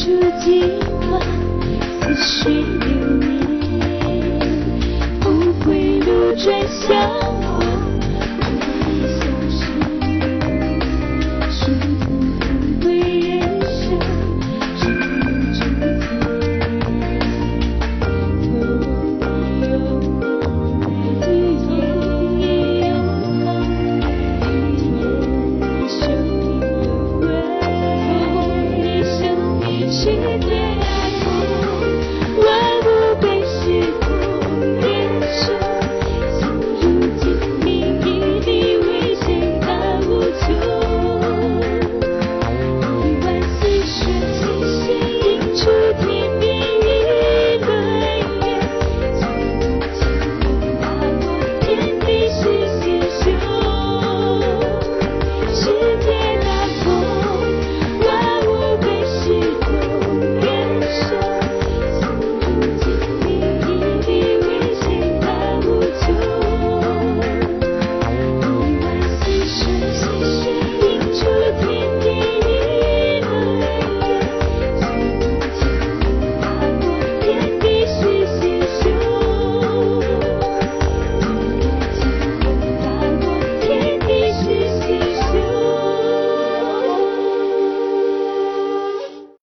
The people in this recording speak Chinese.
住几晚似水流年峰回路转